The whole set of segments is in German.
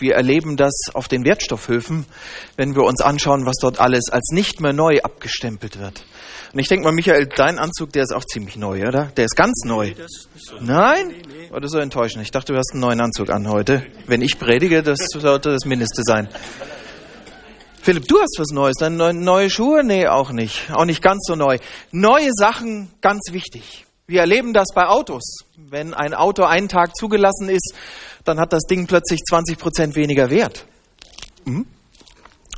Wir erleben das auf den Wertstoffhöfen, wenn wir uns anschauen, was dort alles als nicht mehr neu abgestempelt wird. Und ich denke mal, Michael, dein Anzug, der ist auch ziemlich neu, oder? Der ist ganz neu. Nein? Nee, nee. Oder so enttäuschend. Ich dachte, du hast einen neuen Anzug an heute. Wenn ich predige, das sollte das Mindeste sein. Philipp, du hast was Neues. Deine neue Schuhe? Nee, auch nicht. Auch nicht ganz so neu. Neue Sachen, ganz wichtig. Wir erleben das bei Autos. Wenn ein Auto einen Tag zugelassen ist, dann hat das Ding plötzlich 20 Prozent weniger Wert. Mhm.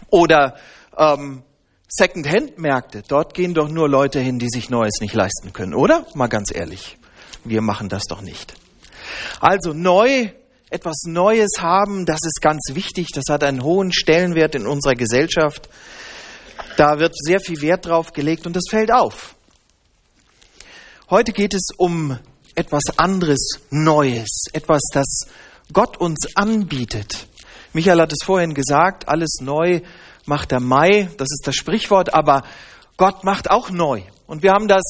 Oder ähm, Second-Hand-Märkte. Dort gehen doch nur Leute hin, die sich Neues nicht leisten können, oder? Mal ganz ehrlich. Wir machen das doch nicht. Also neu, etwas Neues haben, das ist ganz wichtig. Das hat einen hohen Stellenwert in unserer Gesellschaft. Da wird sehr viel Wert drauf gelegt und das fällt auf. Heute geht es um etwas anderes, Neues, etwas, das Gott uns anbietet. Michael hat es vorhin gesagt, alles neu macht der Mai, das ist das Sprichwort, aber Gott macht auch neu. Und wir haben das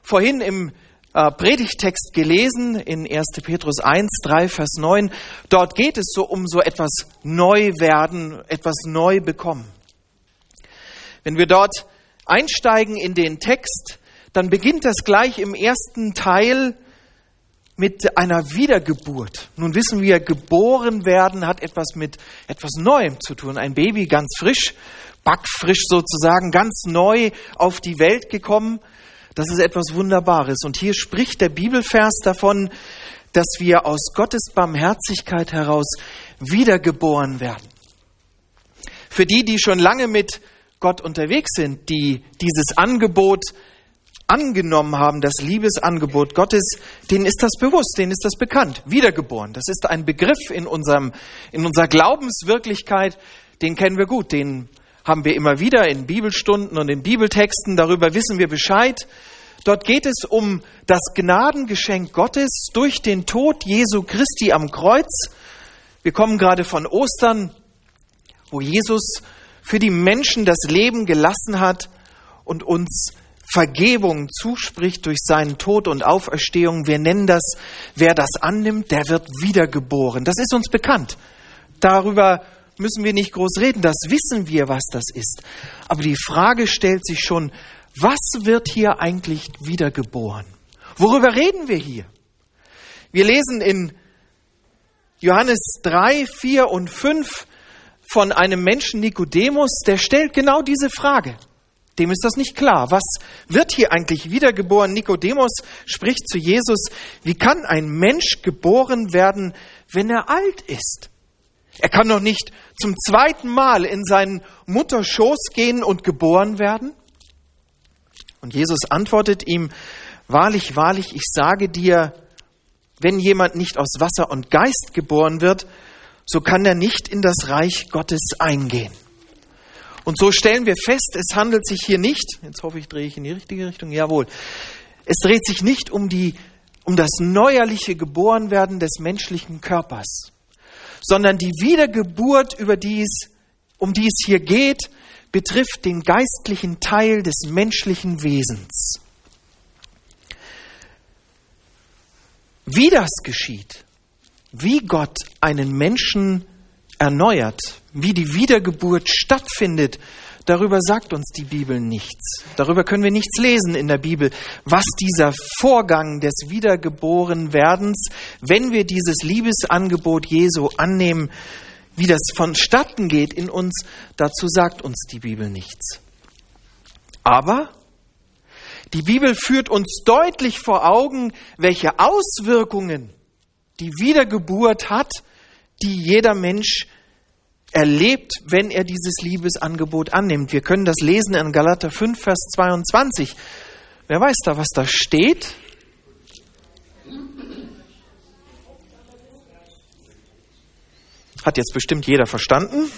vorhin im äh, Predigtext gelesen in 1. Petrus 1, 3, Vers 9. Dort geht es so um so etwas Neuwerden, etwas neu bekommen. Wenn wir dort einsteigen in den Text, dann beginnt das gleich im ersten Teil mit einer Wiedergeburt. Nun wissen wir, geboren werden hat etwas mit etwas Neuem zu tun. Ein Baby ganz frisch, backfrisch sozusagen, ganz neu auf die Welt gekommen. Das ist etwas Wunderbares. Und hier spricht der Bibelvers davon, dass wir aus Gottes Barmherzigkeit heraus wiedergeboren werden. Für die, die schon lange mit Gott unterwegs sind, die dieses Angebot angenommen haben, das Liebesangebot Gottes, denen ist das bewusst, denen ist das bekannt. Wiedergeboren, das ist ein Begriff in, unserem, in unserer Glaubenswirklichkeit, den kennen wir gut, den haben wir immer wieder in Bibelstunden und in Bibeltexten, darüber wissen wir Bescheid. Dort geht es um das Gnadengeschenk Gottes durch den Tod Jesu Christi am Kreuz. Wir kommen gerade von Ostern, wo Jesus für die Menschen das Leben gelassen hat und uns Vergebung zuspricht durch seinen Tod und Auferstehung. Wir nennen das, wer das annimmt, der wird wiedergeboren. Das ist uns bekannt. Darüber müssen wir nicht groß reden. Das wissen wir, was das ist. Aber die Frage stellt sich schon, was wird hier eigentlich wiedergeboren? Worüber reden wir hier? Wir lesen in Johannes 3, 4 und 5 von einem Menschen Nikodemus, der stellt genau diese Frage. Dem ist das nicht klar. Was wird hier eigentlich wiedergeboren? Nikodemus spricht zu Jesus, wie kann ein Mensch geboren werden, wenn er alt ist? Er kann doch nicht zum zweiten Mal in seinen Mutterschoß gehen und geboren werden? Und Jesus antwortet ihm, wahrlich, wahrlich, ich sage dir, wenn jemand nicht aus Wasser und Geist geboren wird, so kann er nicht in das Reich Gottes eingehen. Und so stellen wir fest, es handelt sich hier nicht, jetzt hoffe ich, drehe ich in die richtige Richtung, jawohl, es dreht sich nicht um, die, um das neuerliche Geborenwerden des menschlichen Körpers, sondern die Wiedergeburt, über die es, um die es hier geht, betrifft den geistlichen Teil des menschlichen Wesens. Wie das geschieht, wie Gott einen Menschen erneuert, wie die Wiedergeburt stattfindet, darüber sagt uns die Bibel nichts. Darüber können wir nichts lesen in der Bibel, was dieser Vorgang des Wiedergeborenwerdens, wenn wir dieses Liebesangebot Jesu annehmen, wie das vonstatten geht in uns, dazu sagt uns die Bibel nichts. Aber die Bibel führt uns deutlich vor Augen, welche Auswirkungen die Wiedergeburt hat die jeder Mensch erlebt, wenn er dieses Liebesangebot annimmt. Wir können das lesen in Galater 5, Vers 22. Wer weiß da, was da steht? Hat jetzt bestimmt jeder verstanden.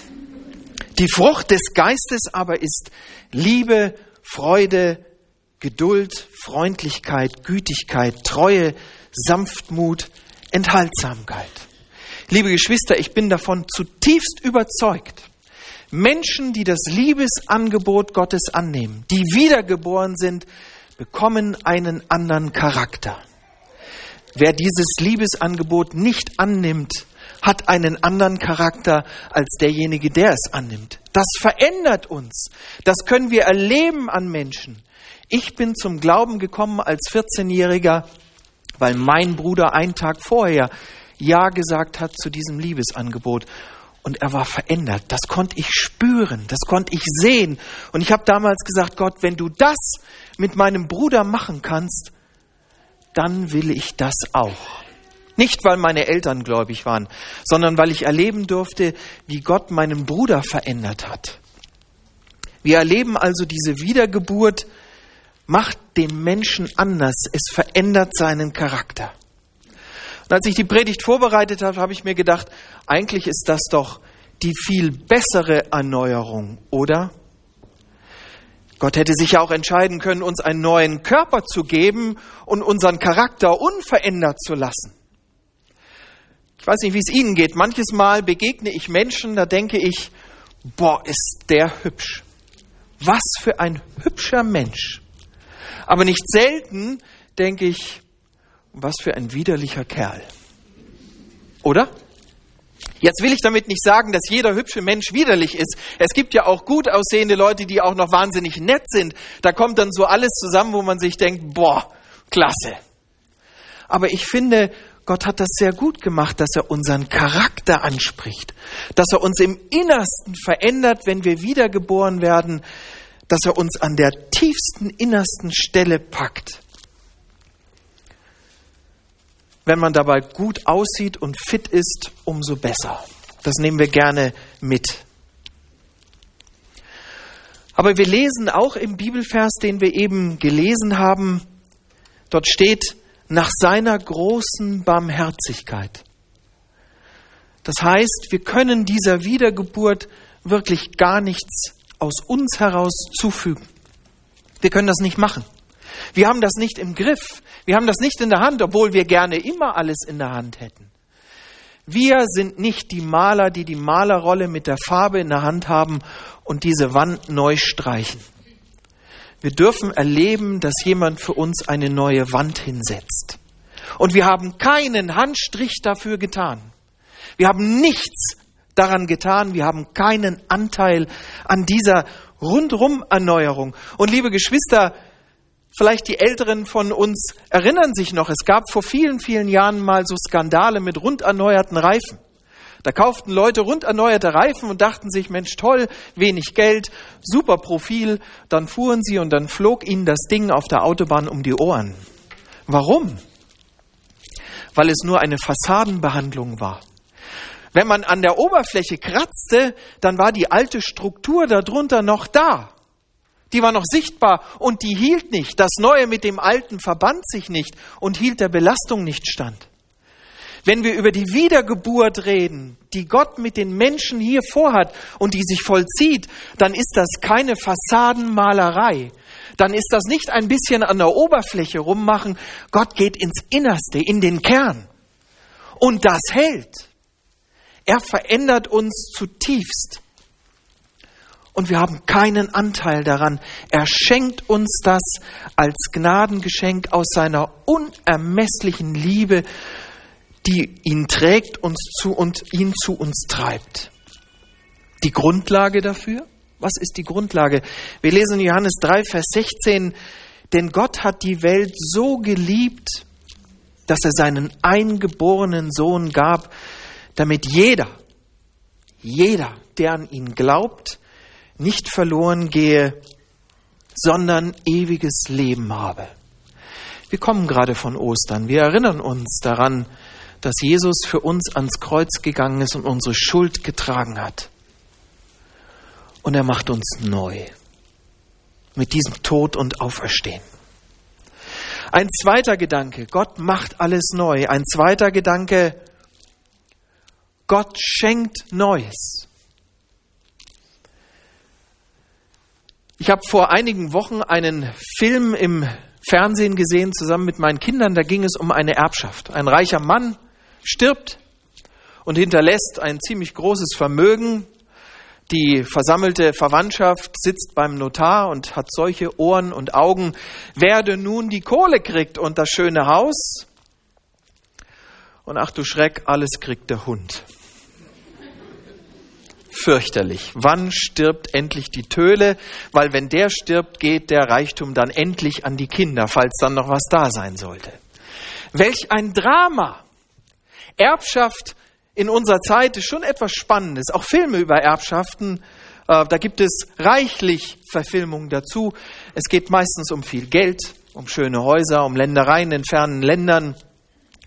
Die Frucht des Geistes aber ist Liebe, Freude, Geduld, Freundlichkeit, Gütigkeit, Treue, Sanftmut, Enthaltsamkeit. Liebe Geschwister, ich bin davon zutiefst überzeugt. Menschen, die das Liebesangebot Gottes annehmen, die wiedergeboren sind, bekommen einen anderen Charakter. Wer dieses Liebesangebot nicht annimmt, hat einen anderen Charakter als derjenige, der es annimmt. Das verändert uns. Das können wir erleben an Menschen. Ich bin zum Glauben gekommen als 14-Jähriger, weil mein Bruder einen Tag vorher Ja gesagt hat zu diesem Liebesangebot. Und er war verändert. Das konnte ich spüren, das konnte ich sehen. Und ich habe damals gesagt, Gott, wenn du das mit meinem Bruder machen kannst, dann will ich das auch. Nicht, weil meine Eltern gläubig waren, sondern weil ich erleben durfte, wie Gott meinen Bruder verändert hat. Wir erleben also diese Wiedergeburt, macht den Menschen anders, es verändert seinen Charakter. Und als ich die Predigt vorbereitet habe, habe ich mir gedacht, eigentlich ist das doch die viel bessere Erneuerung, oder? Gott hätte sich ja auch entscheiden können, uns einen neuen Körper zu geben und unseren Charakter unverändert zu lassen. Ich weiß nicht, wie es Ihnen geht. Manches Mal begegne ich Menschen, da denke ich, boah, ist der hübsch. Was für ein hübscher Mensch. Aber nicht selten denke ich, was für ein widerlicher Kerl. Oder? Jetzt will ich damit nicht sagen, dass jeder hübsche Mensch widerlich ist. Es gibt ja auch gut aussehende Leute, die auch noch wahnsinnig nett sind. Da kommt dann so alles zusammen, wo man sich denkt, boah, klasse. Aber ich finde, Gott hat das sehr gut gemacht, dass er unseren Charakter anspricht, dass er uns im Innersten verändert, wenn wir wiedergeboren werden, dass er uns an der tiefsten, innersten Stelle packt. Wenn man dabei gut aussieht und fit ist, umso besser. Das nehmen wir gerne mit. Aber wir lesen auch im Bibelvers, den wir eben gelesen haben, dort steht, nach seiner großen Barmherzigkeit. Das heißt, wir können dieser Wiedergeburt wirklich gar nichts aus uns heraus zufügen. Wir können das nicht machen. Wir haben das nicht im Griff. Wir haben das nicht in der Hand, obwohl wir gerne immer alles in der Hand hätten. Wir sind nicht die Maler, die die Malerrolle mit der Farbe in der Hand haben und diese Wand neu streichen. Wir dürfen erleben, dass jemand für uns eine neue Wand hinsetzt. Und wir haben keinen Handstrich dafür getan. Wir haben nichts daran getan. Wir haben keinen Anteil an dieser rundrum Erneuerung. Und liebe Geschwister, vielleicht die Älteren von uns erinnern sich noch, es gab vor vielen, vielen Jahren mal so Skandale mit rund erneuerten Reifen. Da kauften Leute rund erneuerte Reifen und dachten sich, Mensch, toll, wenig Geld, super Profil. Dann fuhren sie und dann flog ihnen das Ding auf der Autobahn um die Ohren. Warum? Weil es nur eine Fassadenbehandlung war. Wenn man an der Oberfläche kratzte, dann war die alte Struktur darunter noch da. Die war noch sichtbar und die hielt nicht. Das Neue mit dem Alten verband sich nicht und hielt der Belastung nicht stand. Wenn wir über die Wiedergeburt reden, die Gott mit den Menschen hier vorhat und die sich vollzieht, dann ist das keine Fassadenmalerei. Dann ist das nicht ein bisschen an der Oberfläche rummachen. Gott geht ins Innerste, in den Kern. Und das hält. Er verändert uns zutiefst. Und wir haben keinen Anteil daran. Er schenkt uns das als Gnadengeschenk aus seiner unermesslichen Liebe, die ihn trägt uns zu und ihn zu uns treibt. Die Grundlage dafür? Was ist die Grundlage? Wir lesen Johannes 3, Vers 16, denn Gott hat die Welt so geliebt, dass er seinen eingeborenen Sohn gab, damit jeder, jeder, der an ihn glaubt, nicht verloren gehe, sondern ewiges Leben habe. Wir kommen gerade von Ostern. Wir erinnern uns daran, dass Jesus für uns ans Kreuz gegangen ist und unsere Schuld getragen hat. Und er macht uns neu mit diesem Tod und Auferstehen. Ein zweiter Gedanke, Gott macht alles neu. Ein zweiter Gedanke, Gott schenkt Neues. Ich habe vor einigen Wochen einen Film im Fernsehen gesehen, zusammen mit meinen Kindern. Da ging es um eine Erbschaft. Ein reicher Mann stirbt und hinterlässt ein ziemlich großes Vermögen. Die versammelte Verwandtschaft sitzt beim Notar und hat solche Ohren und Augen, wer denn nun die Kohle kriegt und das schöne Haus. Und ach du Schreck, alles kriegt der Hund. Fürchterlich. Wann stirbt endlich die Töle? Weil wenn der stirbt, geht der Reichtum dann endlich an die Kinder, falls dann noch was da sein sollte. Welch ein Drama! Erbschaft in unserer Zeit ist schon etwas Spannendes. Auch Filme über Erbschaften, äh, da gibt es reichlich Verfilmungen dazu. Es geht meistens um viel Geld, um schöne Häuser, um Ländereien in fernen Ländern,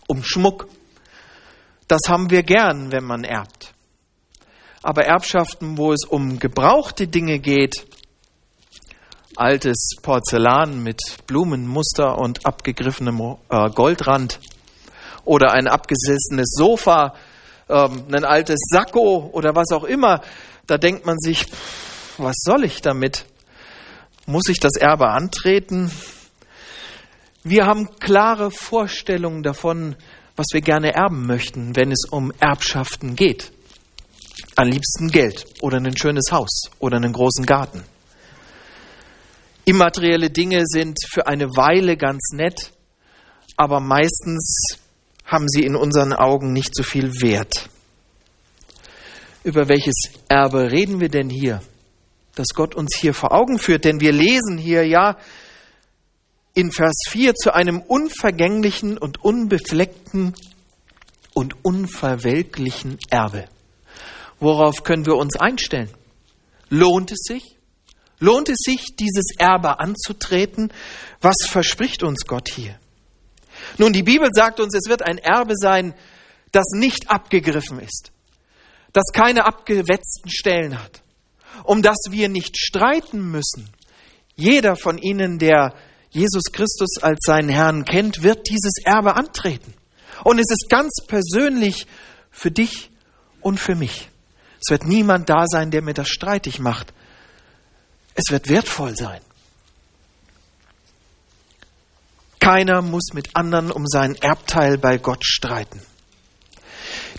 um Schmuck. Das haben wir gern, wenn man erbt. Aber Erbschaften, wo es um gebrauchte Dinge geht, altes Porzellan mit Blumenmuster und abgegriffenem äh, Goldrand oder ein abgesessenes Sofa, ähm, ein altes Sakko oder was auch immer, da denkt man sich, was soll ich damit? Muss ich das Erbe antreten? Wir haben klare Vorstellungen davon, was wir gerne erben möchten, wenn es um Erbschaften geht. Am liebsten Geld oder ein schönes Haus oder einen großen Garten. Immaterielle Dinge sind für eine Weile ganz nett, aber meistens haben sie in unseren Augen nicht so viel Wert. Über welches Erbe reden wir denn hier? Das Gott uns hier vor Augen führt, denn wir lesen hier ja in Vers 4 zu einem unvergänglichen und unbefleckten und unverwelklichen Erbe. Worauf können wir uns einstellen? Lohnt es sich? Lohnt es sich, dieses Erbe anzutreten? Was verspricht uns Gott hier? Nun, die Bibel sagt uns, es wird ein Erbe sein, das nicht abgegriffen ist, das keine abgewetzten Stellen hat, um das wir nicht streiten müssen. Jeder von Ihnen, der Jesus Christus als seinen Herrn kennt, wird dieses Erbe antreten. Und es ist ganz persönlich für dich und für mich. Es wird niemand da sein, der mir das streitig macht. Es wird wertvoll sein. Keiner muss mit anderen um seinen Erbteil bei Gott streiten.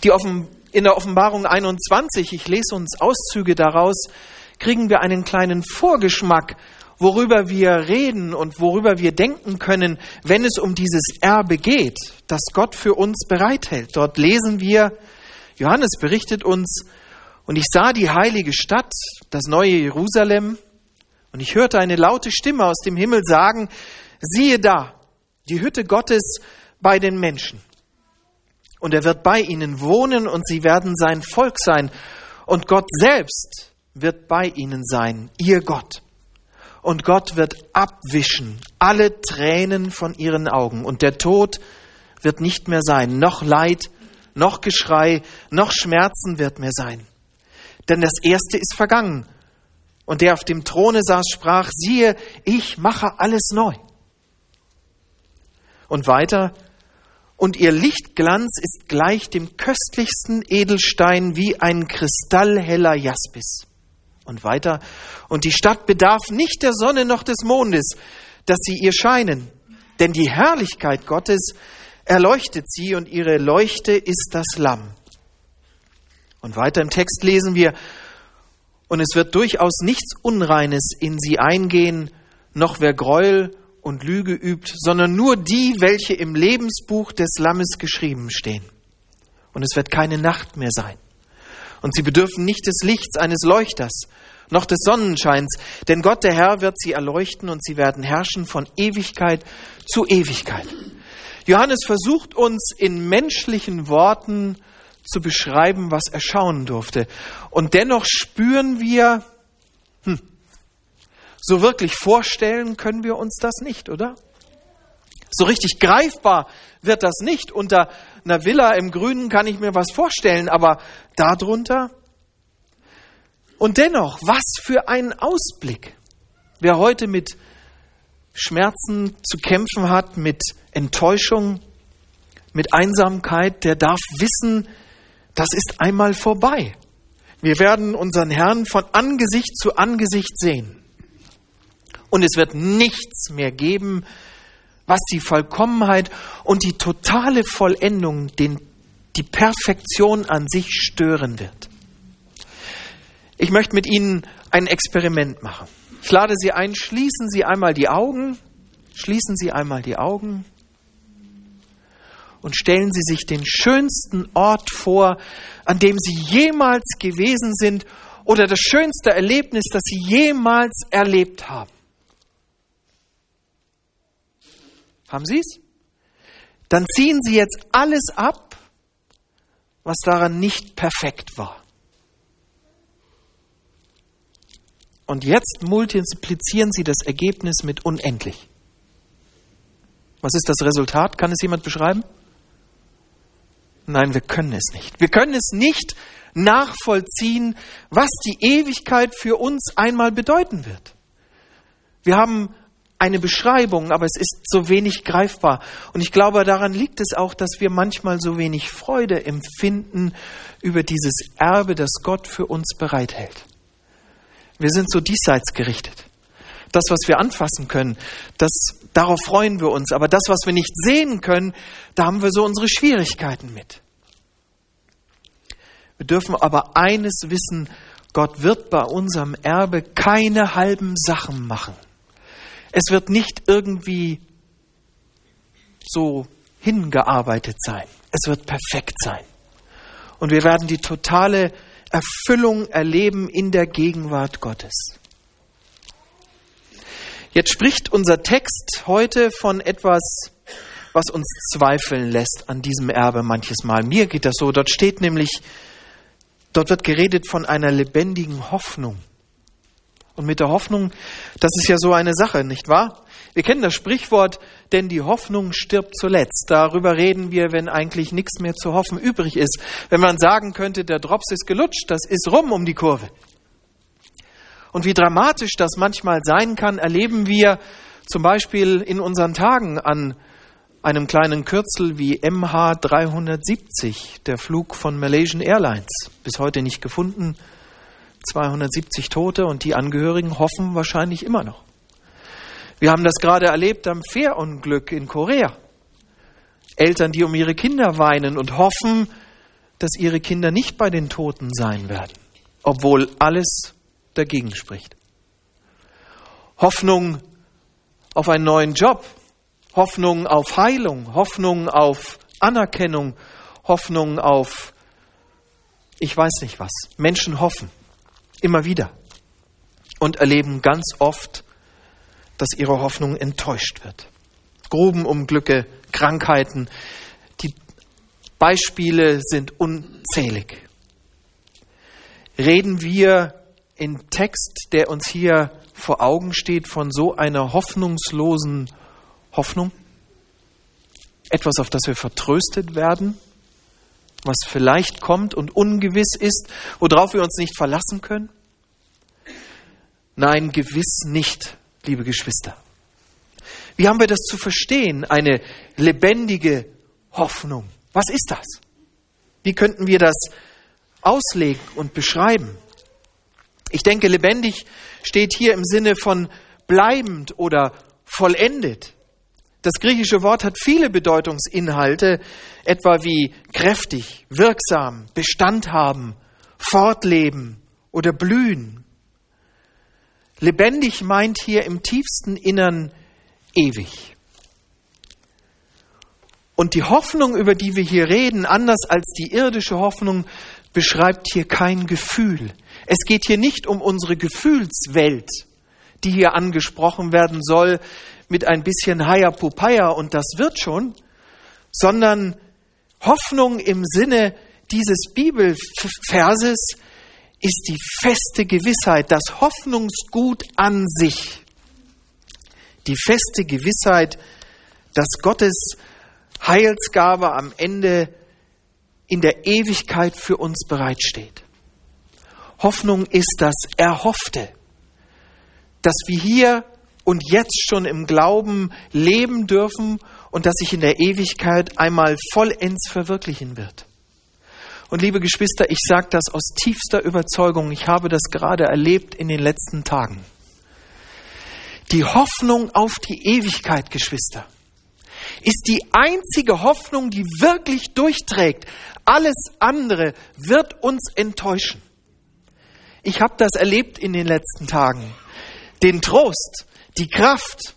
Die Offen in der Offenbarung 21, ich lese uns Auszüge daraus, kriegen wir einen kleinen Vorgeschmack, worüber wir reden und worüber wir denken können, wenn es um dieses Erbe geht, das Gott für uns bereithält. Dort lesen wir, Johannes berichtet uns, und ich sah die heilige Stadt, das neue Jerusalem, und ich hörte eine laute Stimme aus dem Himmel sagen, siehe da, die Hütte Gottes bei den Menschen. Und er wird bei ihnen wohnen und sie werden sein Volk sein. Und Gott selbst wird bei ihnen sein, ihr Gott. Und Gott wird abwischen alle Tränen von ihren Augen. Und der Tod wird nicht mehr sein, noch Leid, noch Geschrei, noch Schmerzen wird mehr sein denn das Erste ist vergangen. Und der auf dem Throne saß, sprach, siehe, ich mache alles neu. Und weiter, und ihr Lichtglanz ist gleich dem köstlichsten Edelstein wie ein kristallheller Jaspis. Und weiter, und die Stadt bedarf nicht der Sonne noch des Mondes, dass sie ihr scheinen, denn die Herrlichkeit Gottes erleuchtet sie und ihre Leuchte ist das Lamm. Und weiter im Text lesen wir, und es wird durchaus nichts Unreines in sie eingehen, noch wer Gräuel und Lüge übt, sondern nur die, welche im Lebensbuch des Lammes geschrieben stehen. Und es wird keine Nacht mehr sein. Und sie bedürfen nicht des Lichts eines Leuchters, noch des Sonnenscheins, denn Gott der Herr wird sie erleuchten und sie werden herrschen von Ewigkeit zu Ewigkeit. Johannes versucht uns in menschlichen Worten zu beschreiben, was er schauen durfte. Und dennoch spüren wir, hm, so wirklich vorstellen können wir uns das nicht, oder? So richtig greifbar wird das nicht. Unter einer Villa im Grünen kann ich mir was vorstellen, aber darunter? Und dennoch, was für ein Ausblick. Wer heute mit Schmerzen zu kämpfen hat, mit Enttäuschung, mit Einsamkeit, der darf wissen, das ist einmal vorbei. Wir werden unseren Herrn von Angesicht zu Angesicht sehen. Und es wird nichts mehr geben, was die Vollkommenheit und die totale Vollendung, den, die Perfektion an sich stören wird. Ich möchte mit Ihnen ein Experiment machen. Ich lade Sie ein, schließen Sie einmal die Augen, schließen Sie einmal die Augen und stellen Sie sich den schönsten Ort vor, an dem Sie jemals gewesen sind oder das schönste Erlebnis, das Sie jemals erlebt haben? Haben Sie es? Dann ziehen Sie jetzt alles ab, was daran nicht perfekt war. Und jetzt multiplizieren Sie das Ergebnis mit unendlich. Was ist das Resultat? Kann es jemand beschreiben? Nein, wir können es nicht. Wir können es nicht nachvollziehen, was die Ewigkeit für uns einmal bedeuten wird. Wir haben eine Beschreibung, aber es ist so wenig greifbar. Und ich glaube, daran liegt es auch, dass wir manchmal so wenig Freude empfinden über dieses Erbe, das Gott für uns bereithält. Wir sind so diesseits gerichtet. Das, was wir anfassen können, das, darauf freuen wir uns. Aber das, was wir nicht sehen können, da haben wir so unsere Schwierigkeiten mit. Wir dürfen aber eines wissen, Gott wird bei unserem Erbe keine halben Sachen machen. Es wird nicht irgendwie so hingearbeitet sein. Es wird perfekt sein. Und wir werden die totale Erfüllung erleben in der Gegenwart Gottes. Jetzt spricht unser Text heute von etwas, was uns zweifeln lässt an diesem Erbe manches Mal. Mir geht das so. Dort steht nämlich, dort wird geredet von einer lebendigen Hoffnung. Und mit der Hoffnung, das ist ja so eine Sache, nicht wahr? Wir kennen das Sprichwort, denn die Hoffnung stirbt zuletzt. Darüber reden wir, wenn eigentlich nichts mehr zu hoffen übrig ist. Wenn man sagen könnte, der Drops ist gelutscht, das ist rum um die Kurve. Und wie dramatisch das manchmal sein kann, erleben wir zum Beispiel in unseren Tagen an einem kleinen Kürzel wie MH370, der Flug von Malaysian Airlines, bis heute nicht gefunden, 270 Tote und die Angehörigen hoffen wahrscheinlich immer noch. Wir haben das gerade erlebt am Fährunglück in Korea. Eltern, die um ihre Kinder weinen und hoffen, dass ihre Kinder nicht bei den Toten sein werden, obwohl alles dagegen spricht. Hoffnung auf einen neuen Job, Hoffnung auf Heilung, Hoffnung auf Anerkennung, Hoffnung auf ich weiß nicht was. Menschen hoffen immer wieder und erleben ganz oft, dass ihre Hoffnung enttäuscht wird. Grubenunglücke, Krankheiten, die Beispiele sind unzählig. Reden wir im Text, der uns hier vor Augen steht, von so einer hoffnungslosen Hoffnung? Etwas, auf das wir vertröstet werden? was vielleicht kommt und ungewiss ist, worauf wir uns nicht verlassen können? Nein, gewiss nicht, liebe Geschwister. Wie haben wir das zu verstehen, eine lebendige Hoffnung? Was ist das? Wie könnten wir das auslegen und beschreiben? Ich denke, lebendig steht hier im Sinne von bleibend oder vollendet. Das griechische Wort hat viele Bedeutungsinhalte, etwa wie kräftig, wirksam, Bestand haben, fortleben oder blühen. Lebendig meint hier im tiefsten Innern ewig. Und die Hoffnung, über die wir hier reden, anders als die irdische Hoffnung, beschreibt hier kein Gefühl. Es geht hier nicht um unsere Gefühlswelt, die hier angesprochen werden soll, mit ein bisschen Hayapupaya und das wird schon, sondern Hoffnung im Sinne dieses Bibelverses ist die feste Gewissheit, das Hoffnungsgut an sich. Die feste Gewissheit, dass Gottes Heilsgabe am Ende in der Ewigkeit für uns bereitsteht. Hoffnung ist das Erhoffte, dass wir hier und jetzt schon im Glauben leben dürfen und das sich in der Ewigkeit einmal vollends verwirklichen wird. Und liebe Geschwister, ich sage das aus tiefster Überzeugung, ich habe das gerade erlebt in den letzten Tagen. Die Hoffnung auf die Ewigkeit, Geschwister, ist die einzige Hoffnung, die wirklich durchträgt. Alles andere wird uns enttäuschen. Ich habe das erlebt in den letzten Tagen. Den Trost, die Kraft,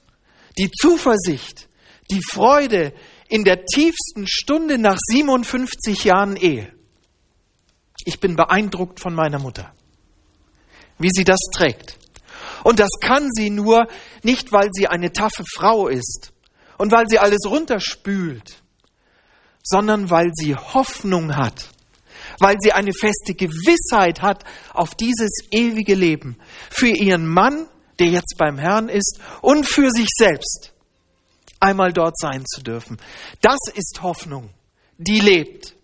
die Zuversicht, die Freude in der tiefsten Stunde nach 57 Jahren Ehe. Ich bin beeindruckt von meiner Mutter. wie sie das trägt. Und das kann sie nur nicht, weil sie eine taffe Frau ist und weil sie alles runterspült, sondern weil sie Hoffnung hat, weil sie eine feste Gewissheit hat auf dieses ewige Leben für ihren Mann, der jetzt beim Herrn ist, und für sich selbst einmal dort sein zu dürfen. Das ist Hoffnung, die lebt.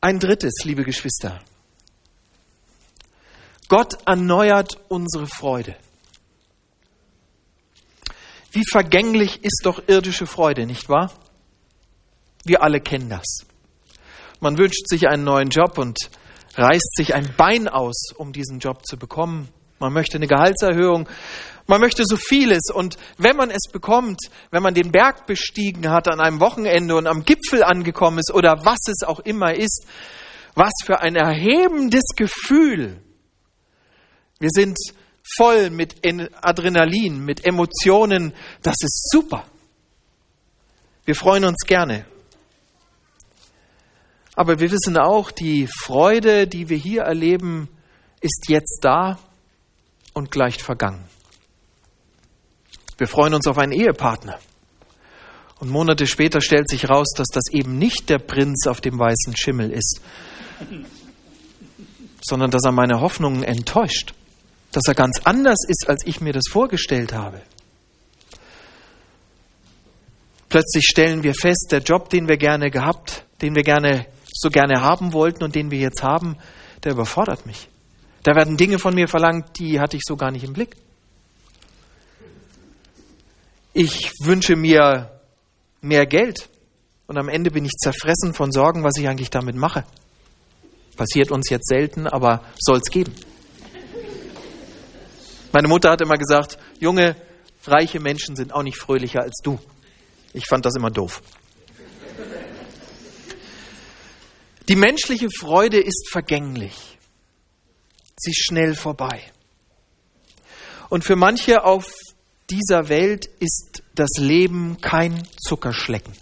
Ein drittes, liebe Geschwister. Gott erneuert unsere Freude. Wie vergänglich ist doch irdische Freude, nicht wahr? Wir alle kennen das. Man wünscht sich einen neuen Job und reißt sich ein Bein aus, um diesen Job zu bekommen. Man möchte eine Gehaltserhöhung. Man möchte so vieles. Und wenn man es bekommt, wenn man den Berg bestiegen hat an einem Wochenende und am Gipfel angekommen ist oder was es auch immer ist, was für ein erhebendes Gefühl. Wir sind voll mit Adrenalin, mit Emotionen. Das ist super. Wir freuen uns gerne. Aber wir wissen auch, die Freude, die wir hier erleben, ist jetzt da und gleich vergangen. Wir freuen uns auf einen Ehepartner. Und Monate später stellt sich heraus, dass das eben nicht der Prinz auf dem weißen Schimmel ist, sondern dass er meine Hoffnungen enttäuscht, dass er ganz anders ist, als ich mir das vorgestellt habe. Plötzlich stellen wir fest, der Job, den wir gerne gehabt, den wir gerne so gerne haben wollten und den wir jetzt haben, der überfordert mich. Da werden Dinge von mir verlangt, die hatte ich so gar nicht im Blick. Ich wünsche mir mehr Geld und am Ende bin ich zerfressen von Sorgen, was ich eigentlich damit mache. Passiert uns jetzt selten, aber soll es geben. Meine Mutter hat immer gesagt, junge, reiche Menschen sind auch nicht fröhlicher als du. Ich fand das immer doof. Die menschliche Freude ist vergänglich. Sie ist schnell vorbei. Und für manche auf dieser Welt ist das Leben kein Zuckerschlecken.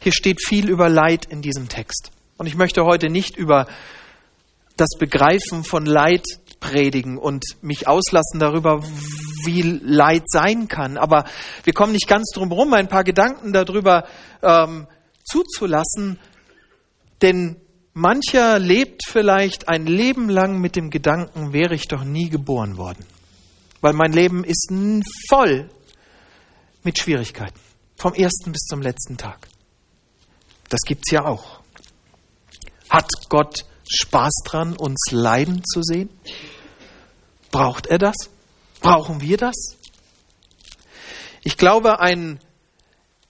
Hier steht viel über Leid in diesem Text. Und ich möchte heute nicht über das Begreifen von Leid predigen und mich auslassen darüber, wie Leid sein kann. Aber wir kommen nicht ganz drum herum, ein paar Gedanken darüber ähm, zuzulassen, denn mancher lebt vielleicht ein Leben lang mit dem Gedanken, wäre ich doch nie geboren worden. Weil mein Leben ist voll mit Schwierigkeiten. Vom ersten bis zum letzten Tag. Das gibt es ja auch. Hat Gott Spaß dran, uns leiden zu sehen? Braucht er das? Brauchen wir das? Ich glaube, ein,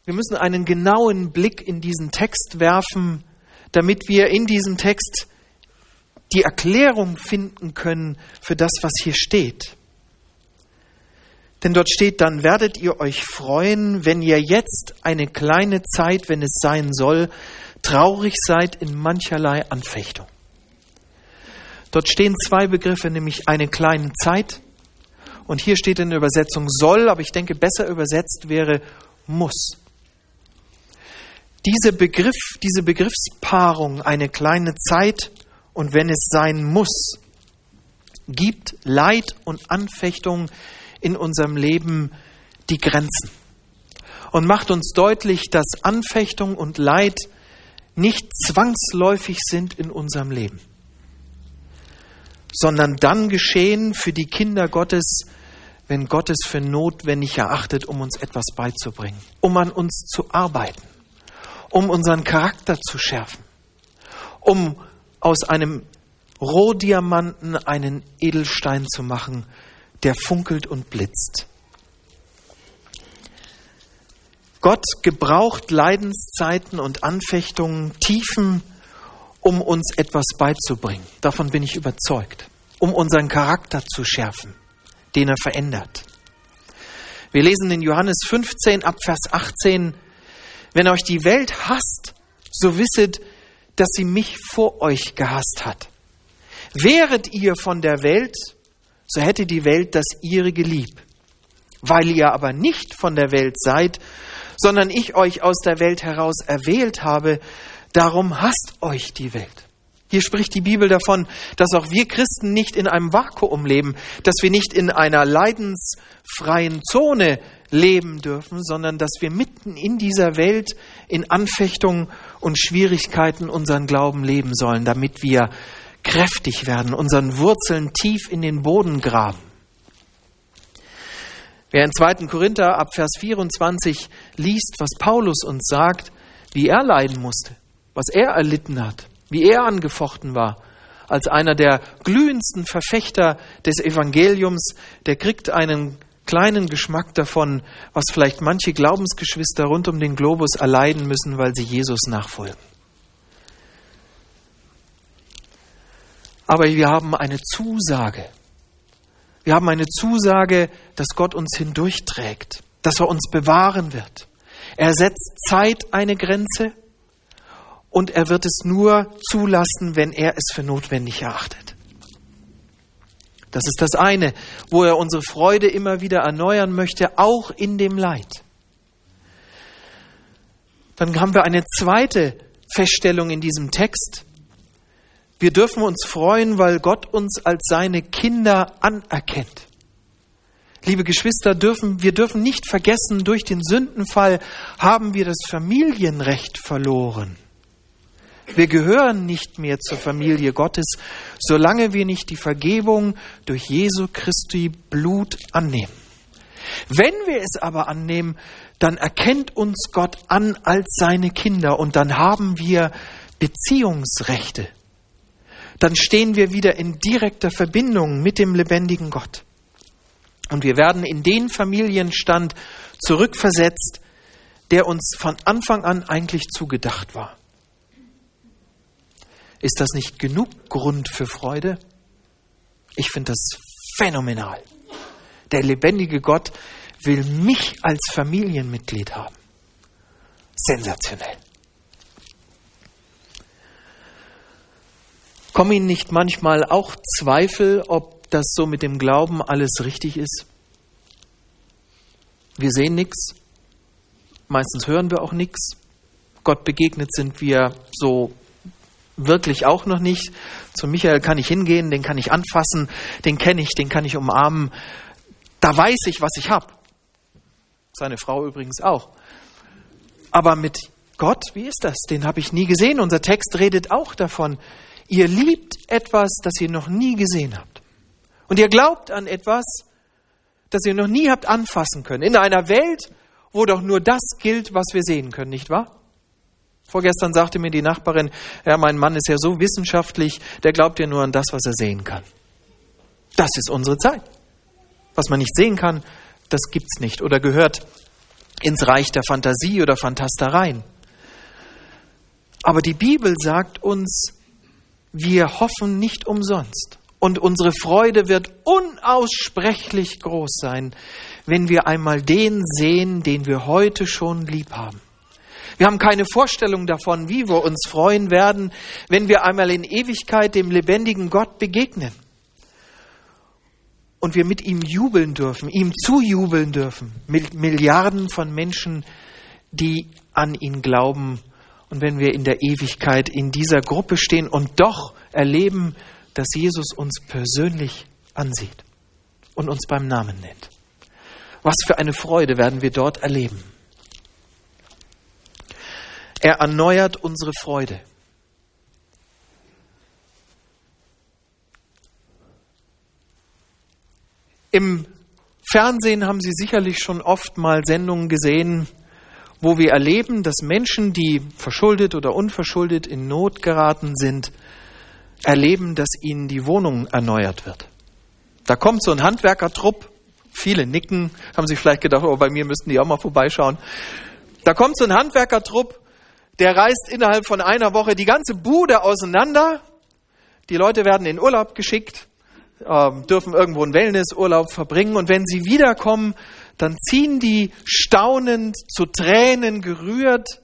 wir müssen einen genauen Blick in diesen Text werfen, damit wir in diesem Text die Erklärung finden können für das, was hier steht. Denn dort steht, dann werdet ihr euch freuen, wenn ihr jetzt eine kleine Zeit, wenn es sein soll, traurig seid in mancherlei Anfechtung. Dort stehen zwei Begriffe, nämlich eine kleine Zeit und hier steht in der Übersetzung soll, aber ich denke besser übersetzt wäre muss. Diese Begriff, diese Begriffspaarung, eine kleine Zeit und wenn es sein muss, gibt Leid und Anfechtung in unserem Leben die Grenzen. Und macht uns deutlich, dass Anfechtung und Leid nicht zwangsläufig sind in unserem Leben, sondern dann geschehen für die Kinder Gottes, wenn Gott es für notwendig erachtet, um uns etwas beizubringen, um an uns zu arbeiten um unseren Charakter zu schärfen, um aus einem Rohdiamanten einen Edelstein zu machen, der funkelt und blitzt. Gott gebraucht Leidenszeiten und Anfechtungen, Tiefen, um uns etwas beizubringen. Davon bin ich überzeugt. Um unseren Charakter zu schärfen, den er verändert. Wir lesen in Johannes 15 ab Vers 18, wenn euch die Welt hasst, so wisset, dass sie mich vor euch gehasst hat. Wäret ihr von der Welt, so hätte die Welt das ihrige lieb. Weil ihr aber nicht von der Welt seid, sondern ich euch aus der Welt heraus erwählt habe, darum hasst euch die Welt. Hier spricht die Bibel davon, dass auch wir Christen nicht in einem Vakuum leben, dass wir nicht in einer leidensfreien Zone leben dürfen, sondern dass wir mitten in dieser Welt in Anfechtungen und Schwierigkeiten unseren Glauben leben sollen, damit wir kräftig werden, unseren Wurzeln tief in den Boden graben. Wer in 2. Korinther ab Vers 24 liest, was Paulus uns sagt, wie er leiden musste, was er erlitten hat, wie er angefochten war, als einer der glühendsten Verfechter des Evangeliums, der kriegt einen kleinen Geschmack davon, was vielleicht manche Glaubensgeschwister rund um den Globus erleiden müssen, weil sie Jesus nachfolgen. Aber wir haben eine Zusage. Wir haben eine Zusage, dass Gott uns hindurchträgt, dass er uns bewahren wird. Er setzt Zeit eine Grenze und er wird es nur zulassen, wenn er es für notwendig erachtet. Das ist das eine, wo er unsere Freude immer wieder erneuern möchte, auch in dem Leid. Dann haben wir eine zweite Feststellung in diesem Text. Wir dürfen uns freuen, weil Gott uns als seine Kinder anerkennt. Liebe Geschwister, dürfen, wir dürfen nicht vergessen, durch den Sündenfall haben wir das Familienrecht verloren. Wir gehören nicht mehr zur Familie Gottes, solange wir nicht die Vergebung durch Jesu Christi Blut annehmen. Wenn wir es aber annehmen, dann erkennt uns Gott an als seine Kinder und dann haben wir Beziehungsrechte. Dann stehen wir wieder in direkter Verbindung mit dem lebendigen Gott. Und wir werden in den Familienstand zurückversetzt, der uns von Anfang an eigentlich zugedacht war. Ist das nicht genug Grund für Freude? Ich finde das phänomenal. Der lebendige Gott will mich als Familienmitglied haben. Sensationell. Kommen Ihnen nicht manchmal auch Zweifel, ob das so mit dem Glauben alles richtig ist? Wir sehen nichts, meistens hören wir auch nichts. Gott begegnet sind wir so wirklich auch noch nicht. Zu Michael kann ich hingehen, den kann ich anfassen, den kenne ich, den kann ich umarmen. Da weiß ich, was ich habe. Seine Frau übrigens auch. Aber mit Gott, wie ist das? Den habe ich nie gesehen. Unser Text redet auch davon. Ihr liebt etwas, das ihr noch nie gesehen habt. Und ihr glaubt an etwas, das ihr noch nie habt anfassen können. In einer Welt, wo doch nur das gilt, was wir sehen können, nicht wahr? Vorgestern sagte mir die Nachbarin, ja, mein Mann ist ja so wissenschaftlich, der glaubt ja nur an das, was er sehen kann. Das ist unsere Zeit. Was man nicht sehen kann, das gibt's nicht oder gehört ins Reich der Fantasie oder Fantastereien. Aber die Bibel sagt uns, wir hoffen nicht umsonst. Und unsere Freude wird unaussprechlich groß sein, wenn wir einmal den sehen, den wir heute schon lieb haben. Wir haben keine Vorstellung davon, wie wir uns freuen werden, wenn wir einmal in Ewigkeit dem lebendigen Gott begegnen. Und wir mit ihm jubeln dürfen, ihm zujubeln dürfen. Mit Milliarden von Menschen, die an ihn glauben. Und wenn wir in der Ewigkeit in dieser Gruppe stehen und doch erleben, dass Jesus uns persönlich ansieht und uns beim Namen nennt. Was für eine Freude werden wir dort erleben. Er erneuert unsere Freude. Im Fernsehen haben Sie sicherlich schon oft mal Sendungen gesehen, wo wir erleben, dass Menschen, die verschuldet oder unverschuldet in Not geraten sind, erleben, dass ihnen die Wohnung erneuert wird. Da kommt so ein Handwerkertrupp, viele nicken, haben sich vielleicht gedacht, oh, bei mir müssten die auch mal vorbeischauen. Da kommt so ein Handwerkertrupp der reißt innerhalb von einer Woche die ganze Bude auseinander. Die Leute werden in Urlaub geschickt, äh, dürfen irgendwo einen Wellnessurlaub verbringen und wenn sie wiederkommen, dann ziehen die staunend, zu Tränen gerührt,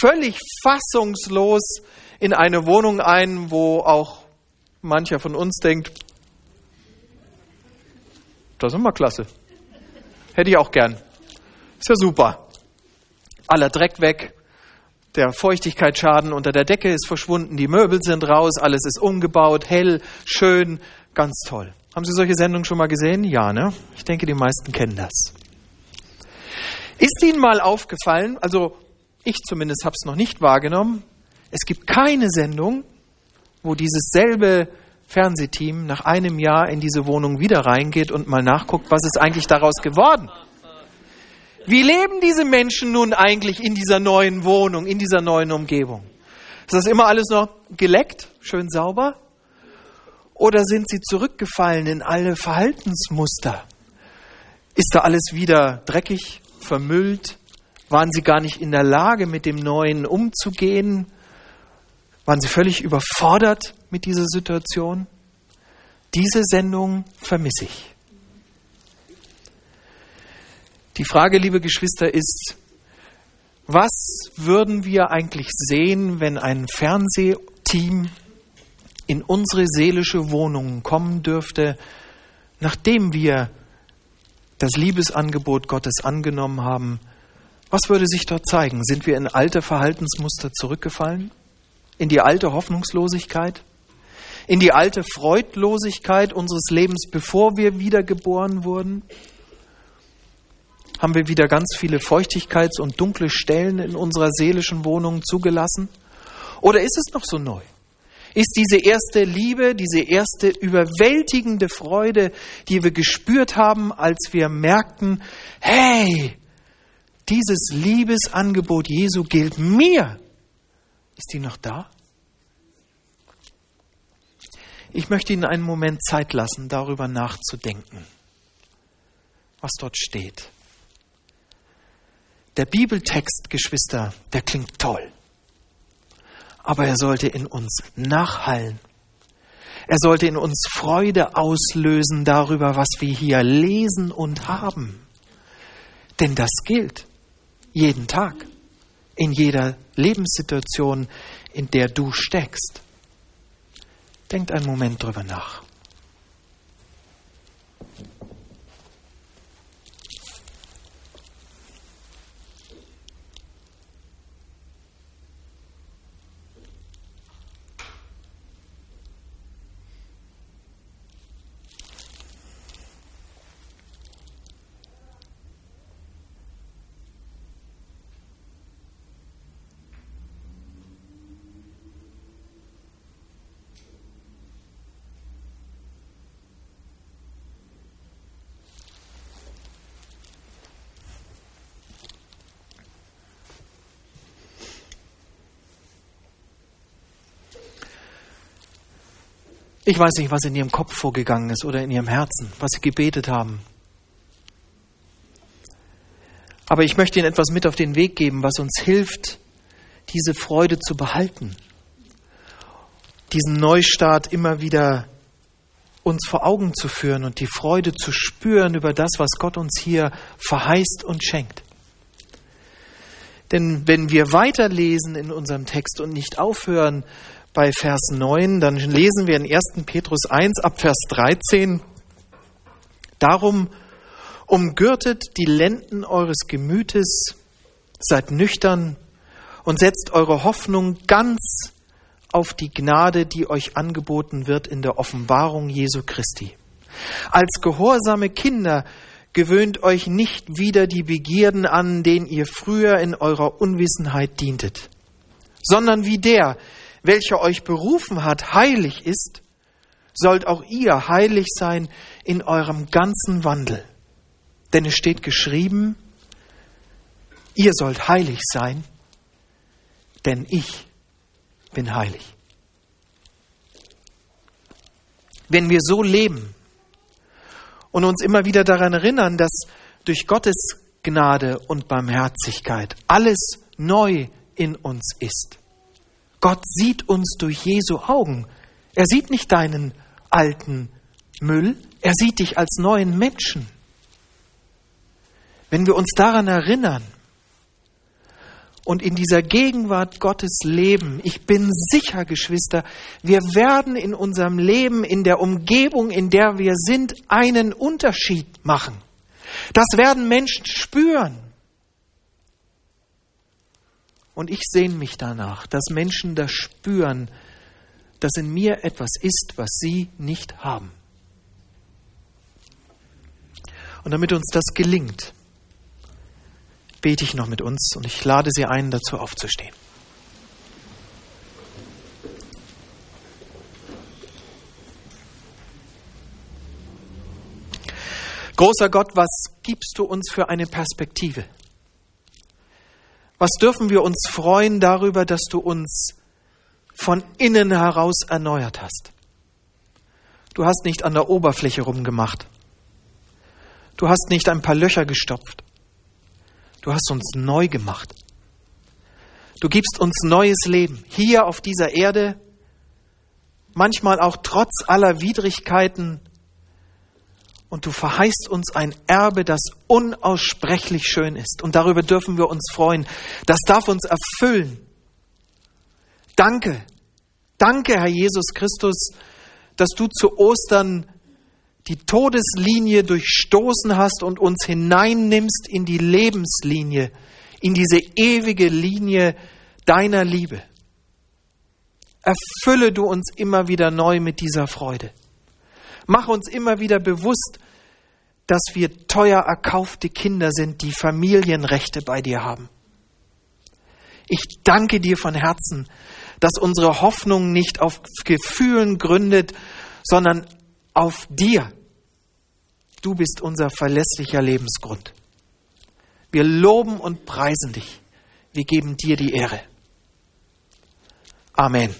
völlig fassungslos in eine Wohnung ein, wo auch mancher von uns denkt, das ist immer klasse. Hätte ich auch gern. Ist ja super. Aller Dreck weg, Der Feuchtigkeitsschaden unter der Decke ist verschwunden, die Möbel sind raus, alles ist umgebaut, hell, schön, ganz toll. Haben Sie solche Sendungen schon mal gesehen? Ja, ne? Ich denke, die meisten kennen das. Ist Ihnen mal aufgefallen, also ich zumindest habe es noch nicht wahrgenommen, es gibt keine Sendung, wo dieses selbe Fernsehteam nach einem Jahr in diese Wohnung wieder reingeht und mal nachguckt, was ist eigentlich daraus geworden. Wie leben diese Menschen nun eigentlich in dieser neuen Wohnung, in dieser neuen Umgebung? Ist das immer alles noch geleckt, schön sauber? Oder sind sie zurückgefallen in alle Verhaltensmuster? Ist da alles wieder dreckig, vermüllt? Waren sie gar nicht in der Lage, mit dem Neuen umzugehen? Waren sie völlig überfordert mit dieser Situation? Diese Sendung vermisse ich. Die Frage, liebe Geschwister, ist, was würden wir eigentlich sehen, wenn ein Fernsehteam in unsere seelische Wohnung kommen dürfte, nachdem wir das Liebesangebot Gottes angenommen haben? Was würde sich dort zeigen? Sind wir in alte Verhaltensmuster zurückgefallen? In die alte Hoffnungslosigkeit? In die alte Freudlosigkeit unseres Lebens, bevor wir wiedergeboren wurden? Haben wir wieder ganz viele Feuchtigkeits- und dunkle Stellen in unserer seelischen Wohnung zugelassen? Oder ist es noch so neu? Ist diese erste Liebe, diese erste überwältigende Freude, die wir gespürt haben, als wir merkten, hey, dieses Liebesangebot Jesu gilt mir, ist die noch da? Ich möchte Ihnen einen Moment Zeit lassen, darüber nachzudenken, was dort steht. Der Bibeltext, Geschwister, der klingt toll. Aber er sollte in uns nachhallen. Er sollte in uns Freude auslösen darüber, was wir hier lesen und haben. Denn das gilt jeden Tag, in jeder Lebenssituation, in der du steckst. Denkt einen Moment drüber nach. Ich weiß nicht, was in ihrem Kopf vorgegangen ist oder in ihrem Herzen, was sie gebetet haben. Aber ich möchte Ihnen etwas mit auf den Weg geben, was uns hilft, diese Freude zu behalten. Diesen Neustart immer wieder uns vor Augen zu führen und die Freude zu spüren über das, was Gott uns hier verheißt und schenkt. Denn wenn wir weiterlesen in unserem Text und nicht aufhören, bei Vers 9, dann lesen wir in 1. Petrus 1 ab Vers 13, darum umgürtet die Lenden eures Gemütes, seid nüchtern und setzt eure Hoffnung ganz auf die Gnade, die euch angeboten wird in der Offenbarung Jesu Christi. Als gehorsame Kinder gewöhnt euch nicht wieder die Begierden an, denen ihr früher in eurer Unwissenheit dientet, sondern wie der, welcher euch berufen hat, heilig ist, sollt auch ihr heilig sein in eurem ganzen Wandel. Denn es steht geschrieben, ihr sollt heilig sein, denn ich bin heilig. Wenn wir so leben und uns immer wieder daran erinnern, dass durch Gottes Gnade und Barmherzigkeit alles neu in uns ist, Gott sieht uns durch Jesu Augen. Er sieht nicht deinen alten Müll, er sieht dich als neuen Menschen. Wenn wir uns daran erinnern und in dieser Gegenwart Gottes leben, ich bin sicher, Geschwister, wir werden in unserem Leben, in der Umgebung, in der wir sind, einen Unterschied machen. Das werden Menschen spüren. Und ich sehne mich danach, dass Menschen das spüren, dass in mir etwas ist, was sie nicht haben. Und damit uns das gelingt, bete ich noch mit uns und ich lade Sie ein, dazu aufzustehen. Großer Gott, was gibst du uns für eine Perspektive? Was dürfen wir uns freuen darüber, dass du uns von innen heraus erneuert hast? Du hast nicht an der Oberfläche rumgemacht. Du hast nicht ein paar Löcher gestopft. Du hast uns neu gemacht. Du gibst uns neues Leben hier auf dieser Erde, manchmal auch trotz aller Widrigkeiten und du verheißt uns ein Erbe, das unaussprechlich schön ist. Und darüber dürfen wir uns freuen. Das darf uns erfüllen. Danke, danke, Herr Jesus Christus, dass du zu Ostern die Todeslinie durchstoßen hast und uns hineinnimmst in die Lebenslinie, in diese ewige Linie deiner Liebe. Erfülle du uns immer wieder neu mit dieser Freude. Mach uns immer wieder bewusst, dass wir teuer erkaufte Kinder sind, die Familienrechte bei dir haben. Ich danke dir von Herzen, dass unsere Hoffnung nicht auf Gefühlen gründet, sondern auf dir. Du bist unser verlässlicher Lebensgrund. Wir loben und preisen dich. Wir geben dir die Ehre. Amen.